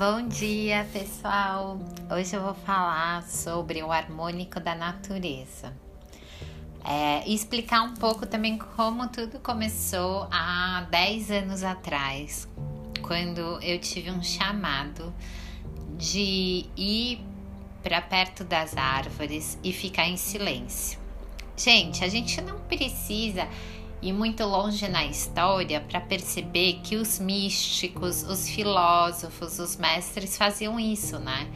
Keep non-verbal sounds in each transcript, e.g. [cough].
Bom dia, pessoal! Hoje eu vou falar sobre o harmônico da natureza. É, explicar um pouco também como tudo começou há 10 anos atrás, quando eu tive um chamado de ir para perto das árvores e ficar em silêncio. Gente, a gente não precisa ir muito longe na história para perceber que os místicos, os filósofos, os mestres faziam isso, né?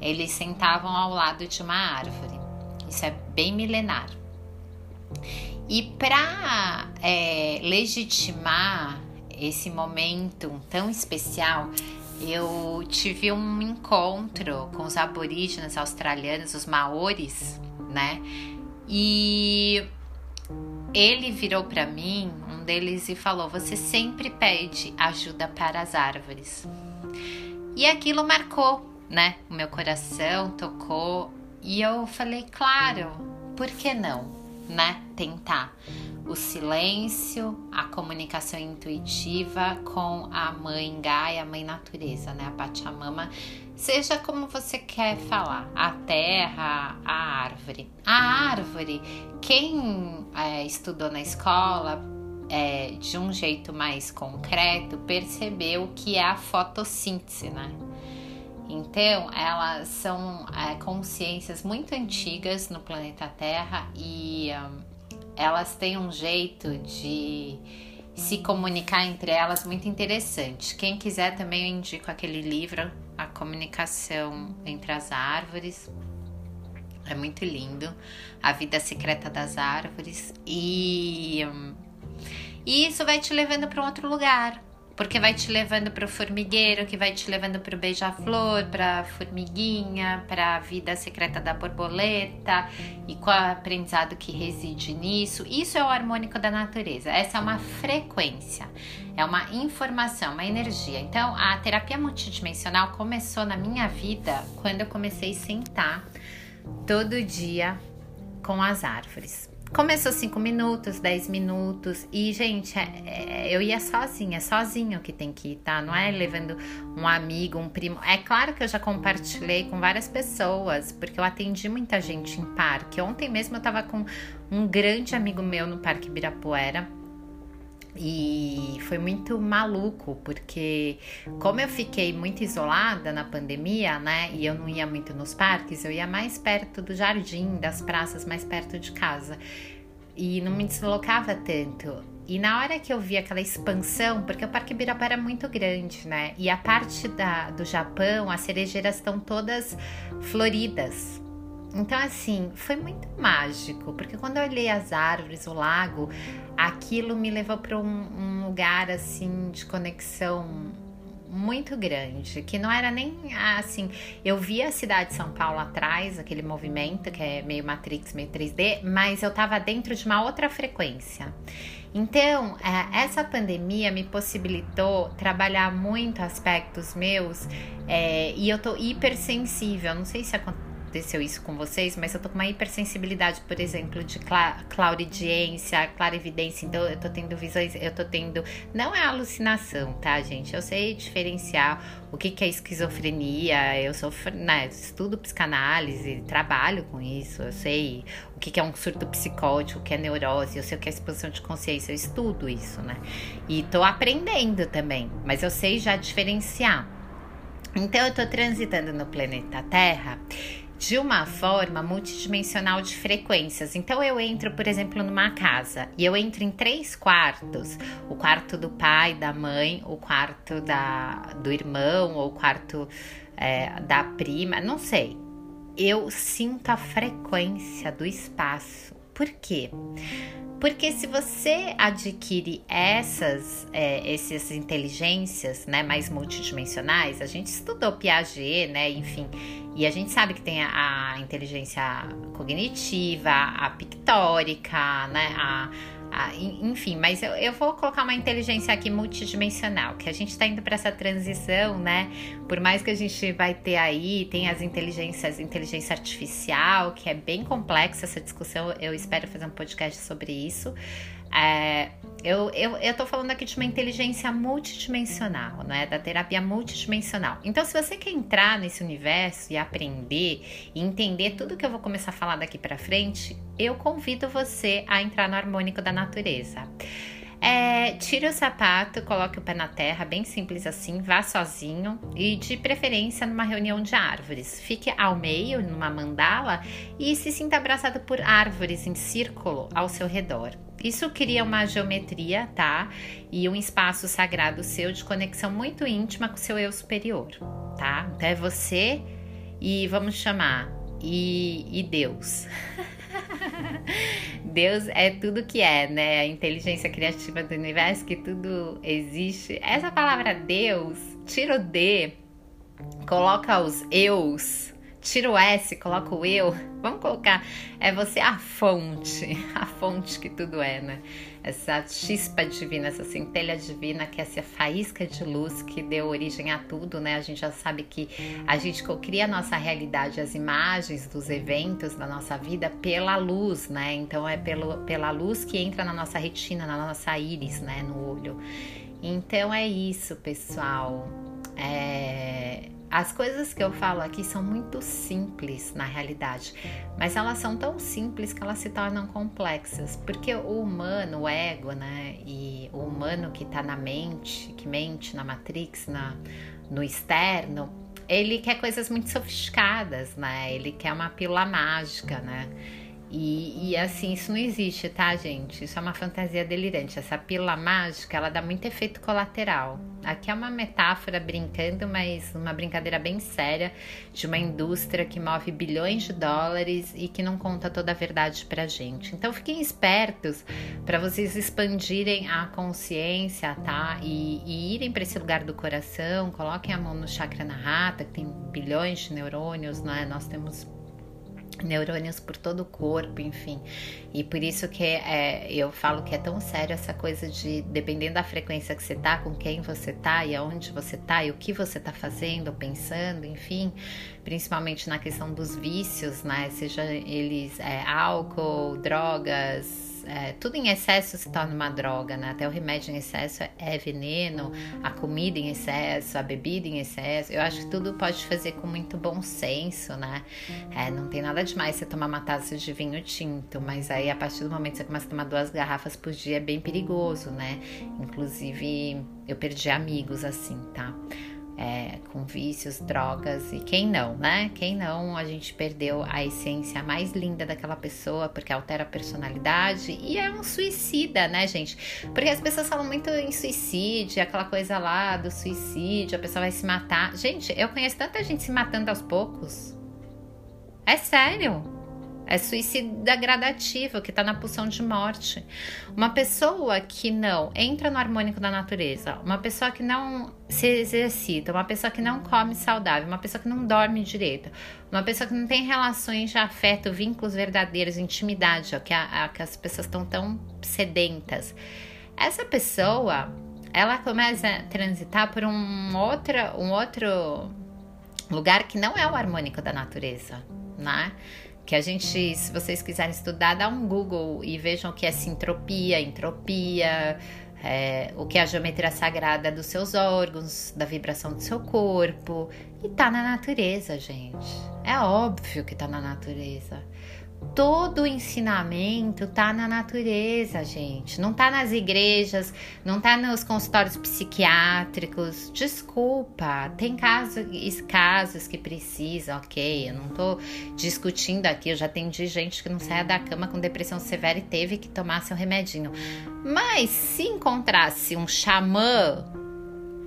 Eles sentavam ao lado de uma árvore. Isso é bem milenar. E para é, legitimar esse momento tão especial, eu tive um encontro com os aborígenes australianos, os maores, né? E ele virou para mim, um deles, e falou: Você sempre pede ajuda para as árvores. E aquilo marcou, né? O meu coração tocou. E eu falei: Claro, por que não, né? Tentar o silêncio, a comunicação intuitiva com a mãe Gaia, a mãe natureza, né? A Pachamama, seja como você quer falar, a terra, árvore. A árvore, quem é, estudou na escola é, de um jeito mais concreto, percebeu que é a fotossíntese, né? Então, elas são é, consciências muito antigas no planeta Terra e um, elas têm um jeito de se comunicar entre elas muito interessante. Quem quiser também eu indico aquele livro, A Comunicação entre as Árvores. É muito lindo. A Vida Secreta das Árvores. E, e isso vai te levando para um outro lugar porque vai te levando para o formigueiro, que vai te levando para o beija-flor, para a formiguinha, para a vida secreta da borboleta e qual é o aprendizado que reside nisso. Isso é o harmônico da natureza. Essa é uma frequência, é uma informação, uma energia. Então, a terapia multidimensional começou na minha vida quando eu comecei a sentar todo dia com as árvores. Começou 5 minutos, 10 minutos. E, gente, é, é, eu ia sozinha, sozinho que tem que ir, tá? Não é levando um amigo, um primo. É claro que eu já compartilhei com várias pessoas, porque eu atendi muita gente em parque. Ontem mesmo eu tava com um grande amigo meu no Parque Ibirapuera. E foi muito maluco, porque como eu fiquei muito isolada na pandemia, né? E eu não ia muito nos parques, eu ia mais perto do jardim, das praças, mais perto de casa. E não me deslocava tanto. E na hora que eu vi aquela expansão, porque o Parque Ibirapuera é muito grande, né? E a parte da, do Japão, as cerejeiras estão todas floridas. Então, assim, foi muito mágico, porque quando eu olhei as árvores, o lago, aquilo me levou para um, um, lugar, assim, de conexão muito grande, que não era nem assim. Eu vi a cidade de São Paulo atrás, aquele movimento que é meio Matrix, meio 3D, mas eu tava dentro de uma outra frequência. Então, é, essa pandemia me possibilitou trabalhar muito aspectos meus é, e eu tô hipersensível. Não sei se aconteceu aconteceu isso com vocês, mas eu tô com uma hipersensibilidade, por exemplo, de cla claridiência, clarividência, então eu tô tendo visões, eu tô tendo. Não é alucinação, tá, gente? Eu sei diferenciar o que, que é esquizofrenia, eu sou, né, estudo psicanálise, trabalho com isso, eu sei o que, que é um surto psicótico, o que é neurose, eu sei o que é exposição de consciência, eu estudo isso, né? E tô aprendendo também, mas eu sei já diferenciar. Então eu tô transitando no planeta Terra de uma forma multidimensional de frequências. Então eu entro, por exemplo, numa casa e eu entro em três quartos: o quarto do pai, da mãe, o quarto da, do irmão, ou o quarto é, da prima, não sei. Eu sinto a frequência do espaço. Por quê? Porque se você adquire essas, é, essas inteligências né, mais multidimensionais, a gente estudou Piaget, né? Enfim, e a gente sabe que tem a, a inteligência cognitiva, a pictórica, né? A, a, enfim, mas eu, eu vou colocar uma inteligência aqui multidimensional, que a gente está indo para essa transição, né? Por mais que a gente vai ter aí, tem as inteligências, inteligência artificial, que é bem complexa essa discussão, eu espero fazer um podcast sobre isso. É, eu, eu, eu tô falando aqui de uma inteligência multidimensional, né? Da terapia multidimensional. Então, se você quer entrar nesse universo e aprender e entender tudo que eu vou começar a falar daqui para frente, eu convido você a entrar no harmônico da natureza. É, tire o sapato, coloque o pé na terra, bem simples assim, vá sozinho e de preferência numa reunião de árvores. Fique ao meio, numa mandala e se sinta abraçado por árvores em círculo ao seu redor. Isso cria uma geometria, tá? E um espaço sagrado seu de conexão muito íntima com seu eu superior, tá? Então é você e vamos chamar e, e Deus. [laughs] Deus é tudo que é, né? A inteligência criativa do universo, que tudo existe. Essa palavra Deus, tira o D, coloca os eus, tira o S, coloca o eu. Vamos colocar, é você a fonte, [laughs] a fonte que tudo é, né? essa chispa divina, essa centelha divina, que é essa faísca de luz que deu origem a tudo, né? A gente já sabe que a gente cria a nossa realidade, as imagens dos eventos da nossa vida pela luz, né? Então é pelo, pela luz que entra na nossa retina, na nossa íris, né? No olho. Então é isso, pessoal. É as coisas que eu falo aqui são muito simples na realidade, mas elas são tão simples que elas se tornam complexas, porque o humano, o ego, né, e o humano que está na mente, que mente na matrix, na, no externo, ele quer coisas muito sofisticadas, né? Ele quer uma pílula mágica, né? E, e, assim, isso não existe, tá, gente? Isso é uma fantasia delirante. Essa pílula mágica, ela dá muito efeito colateral. Aqui é uma metáfora brincando, mas uma brincadeira bem séria de uma indústria que move bilhões de dólares e que não conta toda a verdade pra gente. Então, fiquem espertos para vocês expandirem a consciência, tá? E, e irem para esse lugar do coração, coloquem a mão no chakra na rata, que tem bilhões de neurônios, né? Nós temos neurônios por todo o corpo, enfim. E por isso que é, eu falo que é tão sério essa coisa de, dependendo da frequência que você tá, com quem você tá e aonde você tá e o que você tá fazendo, pensando, enfim, principalmente na questão dos vícios, né? Seja eles é, álcool, drogas, é, tudo em excesso se torna uma droga, né? Até o remédio em excesso é veneno, a comida em excesso, a bebida em excesso. Eu acho que tudo pode fazer com muito bom senso, né? É, não tem nada demais você tomar uma taça de vinho tinto, mas aí a partir do momento que você começa a tomar duas garrafas por dia é bem perigoso, né? Inclusive, eu perdi amigos assim, tá? É, com vícios, drogas e quem não, né? Quem não, a gente perdeu a essência mais linda daquela pessoa porque altera a personalidade e é um suicida, né, gente? Porque as pessoas falam muito em suicídio, aquela coisa lá do suicídio, a pessoa vai se matar. Gente, eu conheço tanta gente se matando aos poucos. É sério. É suicida gradativo, que está na pulsão de morte. Uma pessoa que não entra no harmônico da natureza, uma pessoa que não se exercita, uma pessoa que não come saudável, uma pessoa que não dorme direito, uma pessoa que não tem relações de afeto, vínculos verdadeiros, intimidade, ó, que, a, a, que as pessoas estão tão sedentas. Essa pessoa, ela começa a transitar por um outro, um outro lugar que não é o harmônico da natureza, né? Que a gente, se vocês quiserem estudar, dá um Google e vejam o que é sintropia, entropia, é, o que é a geometria sagrada dos seus órgãos, da vibração do seu corpo. E tá na natureza, gente. É óbvio que tá na natureza todo o ensinamento tá na natureza, gente. Não tá nas igrejas, não tá nos consultórios psiquiátricos. Desculpa, tem casos, casos que precisam, ok. Eu não tô discutindo aqui. Eu já atendi gente que não saia da cama com depressão severa e teve que tomar seu remedinho. Mas se encontrasse um xamã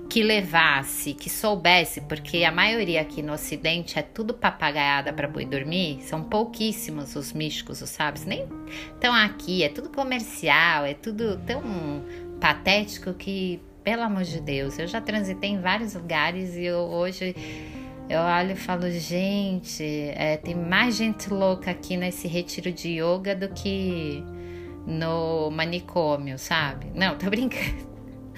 que levasse, que soubesse, porque a maioria aqui no Ocidente é tudo papagaiada para boi dormir, são pouquíssimos os místicos, os sábios, nem estão aqui, é tudo comercial, é tudo tão patético que, pelo amor de Deus, eu já transitei em vários lugares e eu, hoje eu olho e falo, gente, é, tem mais gente louca aqui nesse retiro de yoga do que no manicômio, sabe? Não, tô brincando.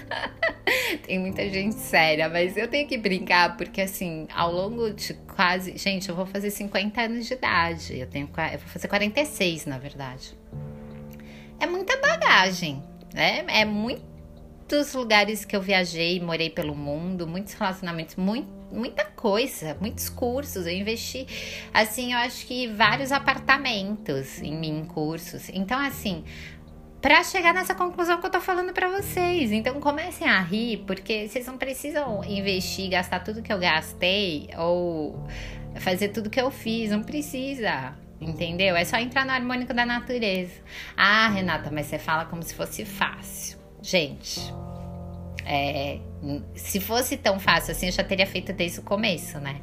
[laughs] Tem muita gente séria, mas eu tenho que brincar porque assim, ao longo de quase, gente, eu vou fazer 50 anos de idade. Eu tenho eu vou fazer 46, na verdade. É muita bagagem É, é muitos lugares que eu viajei, morei pelo mundo, muitos relacionamentos, muito, muita coisa, muitos cursos. Eu investi, assim, eu acho que vários apartamentos em mim, cursos. Então, assim, para chegar nessa conclusão que eu tô falando para vocês. Então comecem a rir, porque vocês não precisam investir, gastar tudo que eu gastei ou fazer tudo que eu fiz, não precisa. Entendeu? É só entrar no harmônico da natureza. Ah, Renata, mas você fala como se fosse fácil. Gente, é, se fosse tão fácil assim, eu já teria feito desde o começo, né?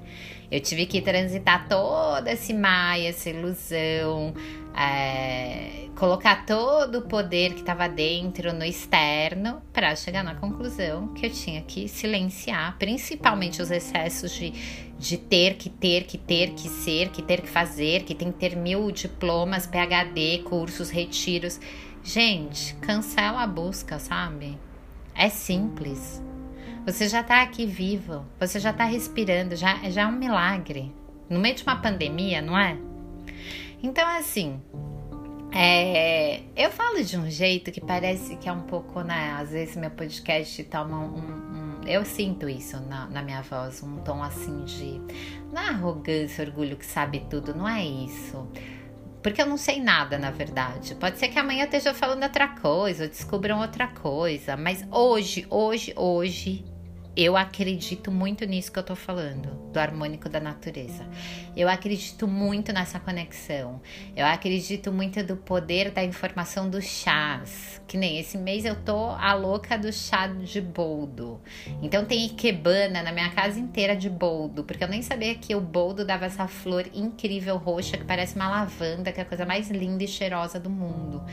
Eu tive que transitar toda esse maia, essa ilusão, é, colocar todo o poder que estava dentro no externo para chegar na conclusão que eu tinha que silenciar, principalmente os excessos de, de ter que ter, que ter que ser, que ter que fazer, que tem que ter mil diplomas, PhD, cursos, retiros. Gente, cancela a busca, sabe? É simples. Você já está aqui vivo, você já está respirando, já, já é um milagre. No meio de uma pandemia, não é? Então, assim, é, eu falo de um jeito que parece que é um pouco, né? Às vezes meu podcast toma um. um eu sinto isso na, na, minha voz, um tom assim de. Não é arrogância, orgulho que sabe tudo, não é isso. Porque eu não sei nada, na verdade. Pode ser que amanhã eu esteja falando outra coisa, ou descubram outra coisa. Mas hoje, hoje, hoje, eu acredito muito nisso que eu tô falando, do harmônico da natureza. Eu acredito muito nessa conexão. Eu acredito muito do poder da informação dos chás. Que nem esse mês eu tô a louca do chá de boldo. Então tem ikebana na minha casa inteira de boldo, porque eu nem sabia que o boldo dava essa flor incrível roxa que parece uma lavanda, que é a coisa mais linda e cheirosa do mundo.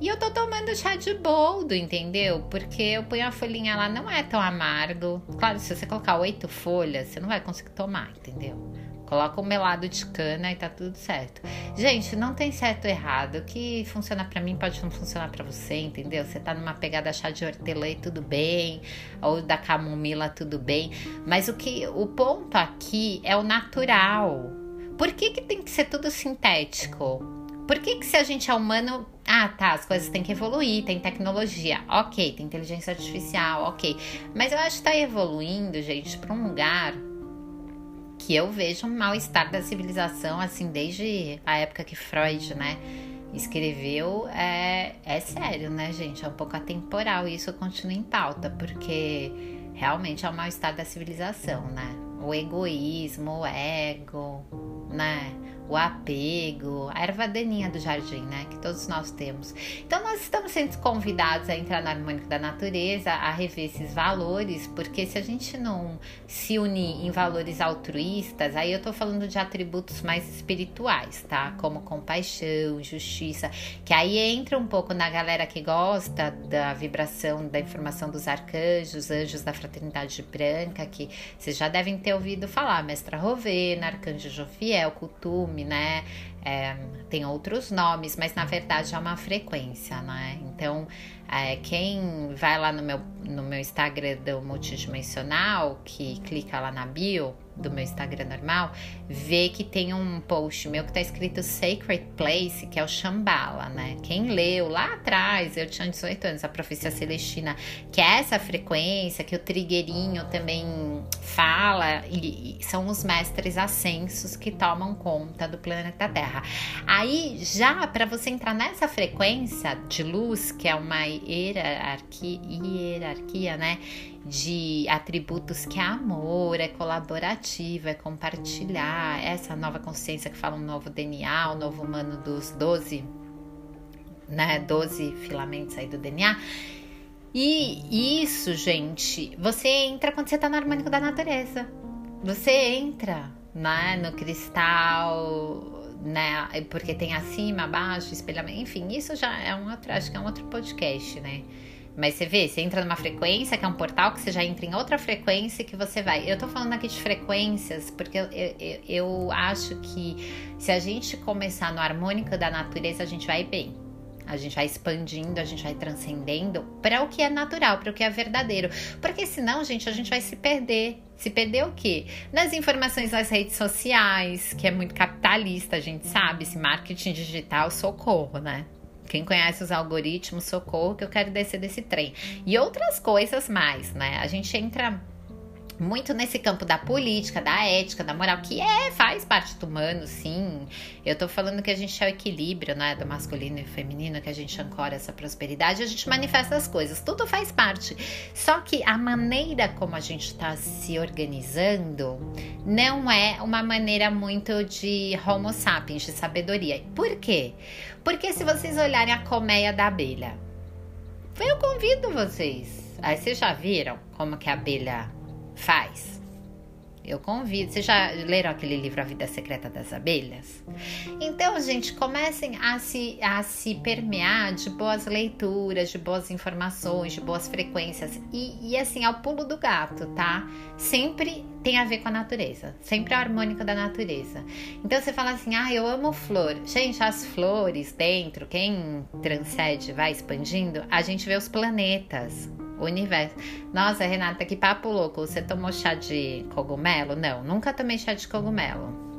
E eu tô tomando chá de boldo, entendeu? Porque eu ponho a folhinha lá, não é tão amargo. Claro, se você colocar oito folhas, você não vai conseguir tomar, entendeu? Coloca um melado de cana e tá tudo certo. Gente, não tem certo ou errado. O que funciona para mim pode não funcionar para você, entendeu? Você tá numa pegada chá de hortelã e tudo bem, ou da camomila tudo bem. Mas o que o ponto aqui é o natural. Por que, que tem que ser tudo sintético? Por que, que se a gente é humano. Ah, tá, as coisas têm que evoluir, tem tecnologia, ok, tem inteligência artificial, ok. Mas eu acho que tá evoluindo, gente, para um lugar que eu vejo um mal-estar da civilização, assim, desde a época que Freud, né, escreveu, é, é sério, né, gente? É um pouco atemporal e isso continua em pauta, porque realmente é o mal-estar da civilização, né? O egoísmo, o ego, né? O apego, a erva daninha do jardim, né? Que todos nós temos. Então, nós estamos sendo convidados a entrar no harmônico da natureza, a rever esses valores, porque se a gente não se unir em valores altruístas, aí eu tô falando de atributos mais espirituais, tá? Como compaixão, justiça, que aí entra um pouco na galera que gosta da vibração da informação dos arcanjos, anjos da fraternidade branca, que vocês já devem ter ouvido falar, Mestra Rovena, Arcanjo Jofiel, Cutume, nome, né? É, tem outros nomes, mas na verdade é uma frequência, né? Então, é, quem vai lá no meu, no meu Instagram do Multidimensional, que clica lá na bio, do meu Instagram normal, vê que tem um post meu que tá escrito Sacred Place, que é o Shambhala, né? Quem leu lá atrás, eu tinha 18 anos, a Profecia Celestina, que é essa frequência que o Trigueirinho também fala, e, são os mestres ascensos que tomam conta do planeta Terra. Aí, já para você entrar nessa frequência de luz, que é uma hierarquia, hierarquia né? de atributos que é amor, é colaborativo, é compartilhar, essa nova consciência que fala um novo DNA, o novo humano dos 12, né, 12 filamentos aí do DNA. E isso, gente, você entra quando você tá no harmônico da natureza. Você entra, né, no cristal, né, porque tem acima, abaixo, espelhamento, enfim, isso já é um outro, acho que é um outro podcast, né? Mas você vê, você entra numa frequência, que é um portal, que você já entra em outra frequência que você vai. Eu tô falando aqui de frequências, porque eu, eu, eu acho que se a gente começar no harmônico da natureza, a gente vai bem. A gente vai expandindo, a gente vai transcendendo para o que é natural, para o que é verdadeiro. Porque senão, gente, a gente vai se perder. Se perder o quê? Nas informações das redes sociais, que é muito capitalista, a gente sabe, esse marketing digital, socorro, né? Quem conhece os algoritmos, socorro, que eu quero descer desse trem. E outras coisas mais, né? A gente entra muito nesse campo da política, da ética, da moral, que é, faz parte do humano, sim. Eu tô falando que a gente é o equilíbrio, né, do masculino e feminino, que a gente ancora essa prosperidade, a gente manifesta as coisas, tudo faz parte. Só que a maneira como a gente tá se organizando não é uma maneira muito de homo sapiens, de sabedoria. Por quê? Porque se vocês olharem a colmeia da abelha, eu convido vocês. Aí vocês já viram como que a abelha Faz. Eu convido. Vocês já leram aquele livro A Vida Secreta das Abelhas? Então, gente, comecem a se, a se permear de boas leituras, de boas informações, de boas frequências. E, e assim, ao pulo do gato, tá? Sempre tem a ver com a natureza. Sempre é harmônico da natureza. Então você fala assim: ah, eu amo flor. Gente, as flores dentro, quem transcende, vai expandindo, a gente vê os planetas o universo. Nossa, Renata, que papo louco. Você tomou chá de cogumelo? Não, nunca tomei chá de cogumelo.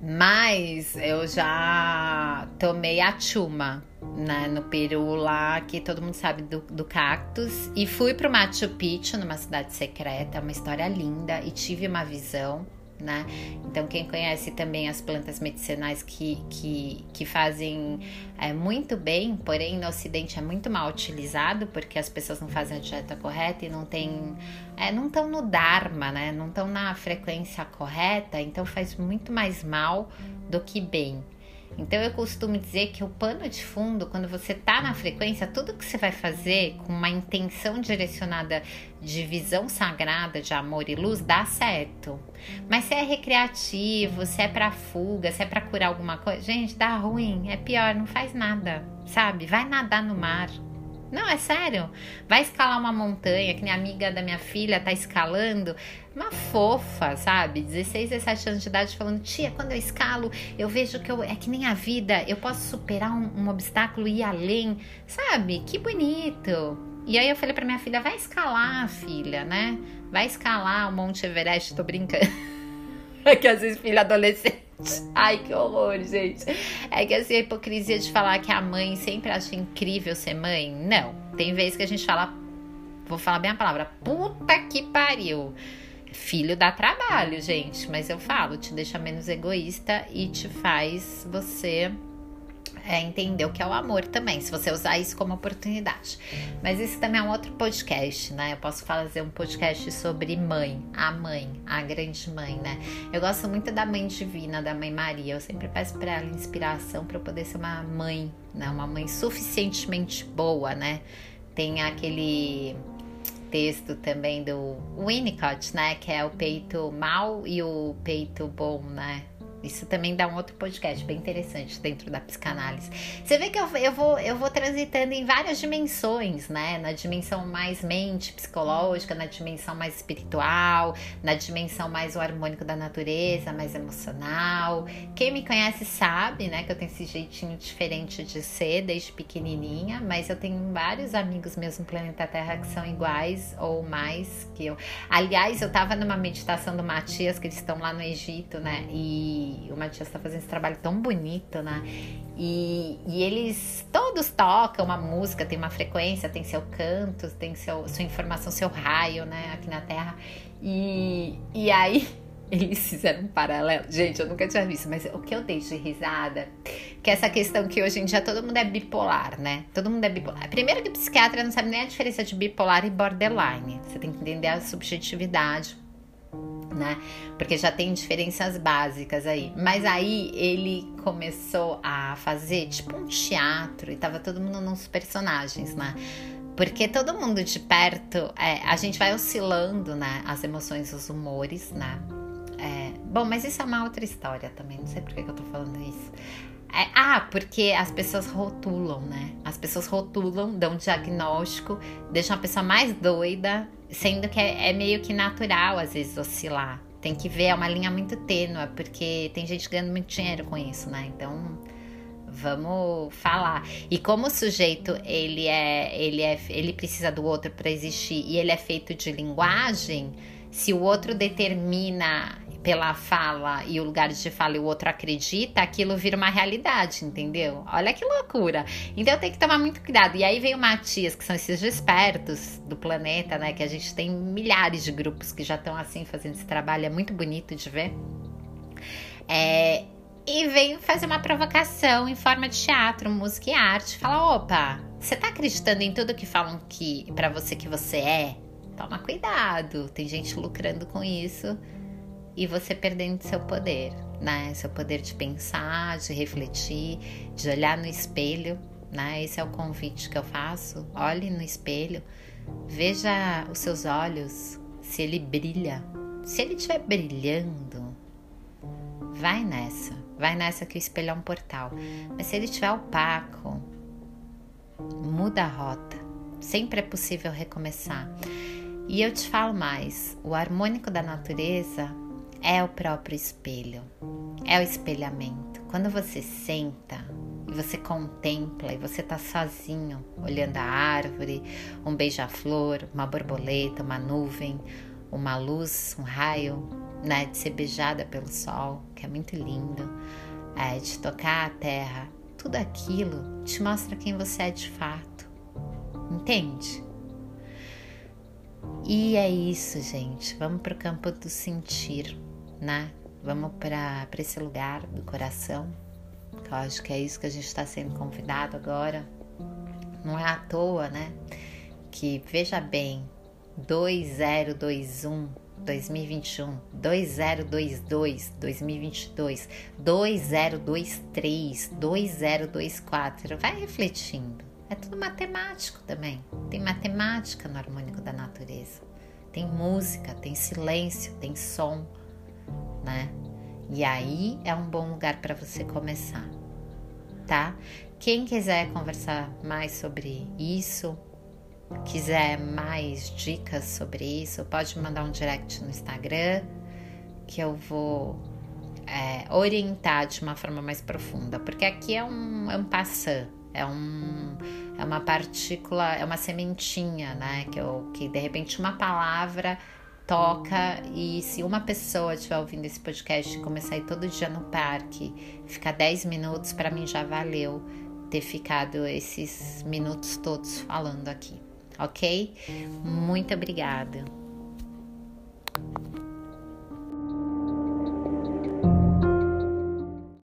Mas eu já tomei a chuma, né, no Peru lá, que todo mundo sabe do, do cactus. E fui pro Machu Picchu, numa cidade secreta, uma história linda, e tive uma visão né? Então, quem conhece também as plantas medicinais que, que, que fazem é, muito bem, porém no Ocidente é muito mal utilizado porque as pessoas não fazem a dieta correta e não tem, é, não estão no Dharma, né? Não estão na frequência correta, então faz muito mais mal do que bem. Então eu costumo dizer que o pano de fundo, quando você tá na frequência, tudo que você vai fazer com uma intenção direcionada de visão sagrada, de amor e luz, dá certo. Mas se é recreativo, se é para fuga, se é para curar alguma coisa, gente, dá ruim, é pior, não faz nada, sabe? Vai nadar no mar. Não, é sério. Vai escalar uma montanha, que nem a amiga da minha filha tá escalando. Uma fofa, sabe? 16, 17 anos de idade falando: Tia, quando eu escalo, eu vejo que eu, é que nem a vida, eu posso superar um, um obstáculo e ir além. Sabe? Que bonito. E aí eu falei pra minha filha: vai escalar, filha, né? Vai escalar o Monte Everest, tô brincando. [laughs] É que às vezes filha adolescente Ai, que horror, gente. É que assim, a hipocrisia de falar que a mãe sempre acha incrível ser mãe. Não. Tem vezes que a gente fala, vou falar bem a palavra, puta que pariu. Filho dá trabalho, gente. Mas eu falo, te deixa menos egoísta e te faz você é, entender o que é o amor também, se você usar isso como oportunidade. Mas isso também é um outro podcast, né? Eu posso fazer um podcast sobre mãe, a mãe, a grande mãe, né? Eu gosto muito da mãe divina, da mãe Maria. Eu sempre peço para ela inspiração para eu poder ser uma mãe, né? Uma mãe suficientemente boa, né? Tem aquele texto também do Winnicott, né? Que é o peito mal e o peito bom, né? Isso também dá um outro podcast bem interessante dentro da psicanálise. Você vê que eu, eu, vou, eu vou transitando em várias dimensões, né? Na dimensão mais mente, psicológica, na dimensão mais espiritual, na dimensão mais o harmônico da natureza, mais emocional. Quem me conhece sabe, né, que eu tenho esse jeitinho diferente de ser desde pequenininha, mas eu tenho vários amigos meus no planeta Terra que são iguais ou mais que eu. Aliás, eu tava numa meditação do Matias, que eles estão lá no Egito, né? E o Matias está fazendo esse trabalho tão bonito, né? E, e, eles todos tocam uma música, tem uma frequência, tem seu canto, tem seu, sua informação, seu raio, né? Aqui na Terra. E, e aí [laughs] eles fizeram um paralelo. Gente, eu nunca tinha visto, mas o que eu dei de risada, que é essa questão que hoje em dia todo mundo é bipolar, né? Todo mundo é bipolar. Primeiro que psiquiatra não sabe nem a diferença de bipolar e borderline. Você tem que entender a subjetividade né? Porque já tem diferenças básicas aí. Mas aí ele começou a fazer tipo um teatro e tava todo mundo nos personagens, né? Porque todo mundo de perto, é, a gente vai oscilando, né? As emoções, os humores, né? É, bom, mas isso é uma outra história também. Não sei por que, eu tô falando isso. É, ah, porque as pessoas rotulam, né? As pessoas rotulam, dão diagnóstico, deixam a pessoa mais doida, sendo que é, é, meio que natural às vezes oscilar. Tem que ver, é uma linha muito tênua, porque tem gente ganhando muito dinheiro com isso, né? Então, vamos falar. E como o sujeito ele é, ele é, ele precisa do outro para existir e ele é feito de linguagem, se o outro determina pela fala e o lugar de fala e o outro acredita, aquilo vira uma realidade, entendeu? Olha que loucura. Então tem que tomar muito cuidado. E aí vem o Matias, que são esses espertos do planeta, né? Que a gente tem milhares de grupos que já estão assim fazendo esse trabalho, é muito bonito de ver. É, e vem fazer uma provocação em forma de teatro, música e arte. Fala, opa, você tá acreditando em tudo que falam que para você que você é? Toma cuidado, tem gente lucrando com isso e você perdendo seu poder, né? Seu poder de pensar, de refletir, de olhar no espelho, né? Esse é o convite que eu faço. Olhe no espelho, veja os seus olhos, se ele brilha. Se ele estiver brilhando, vai nessa, vai nessa que o espelho é um portal. Mas se ele estiver opaco, muda a rota. Sempre é possível recomeçar. E eu te falo mais: o harmônico da natureza é o próprio espelho, é o espelhamento. Quando você senta e você contempla e você tá sozinho olhando a árvore, um beija-flor, uma borboleta, uma nuvem, uma luz, um raio, né, de ser beijada pelo sol, que é muito lindo, é, de tocar a terra, tudo aquilo te mostra quem você é de fato. Entende? E é isso, gente. Vamos para o campo do sentir, né? Vamos para esse lugar do coração. Que eu acho que é isso que a gente está sendo convidado agora. Não é à toa, né? Que veja bem, 2021 2021, 2022, 2022, 2023, 2024. Vai refletindo. É tudo matemático também. Tem matemática no harmônico da natureza. Tem música, tem silêncio, tem som, né? E aí é um bom lugar para você começar, tá? Quem quiser conversar mais sobre isso, quiser mais dicas sobre isso, pode mandar um direct no Instagram que eu vou é, orientar de uma forma mais profunda, porque aqui é um, é um passant, é, um, é uma partícula, é uma sementinha, né? Que, eu, que de repente uma palavra toca e se uma pessoa estiver ouvindo esse podcast começar a ir todo dia no parque, ficar 10 minutos, para mim já valeu ter ficado esses minutos todos falando aqui ok? Muito obrigada.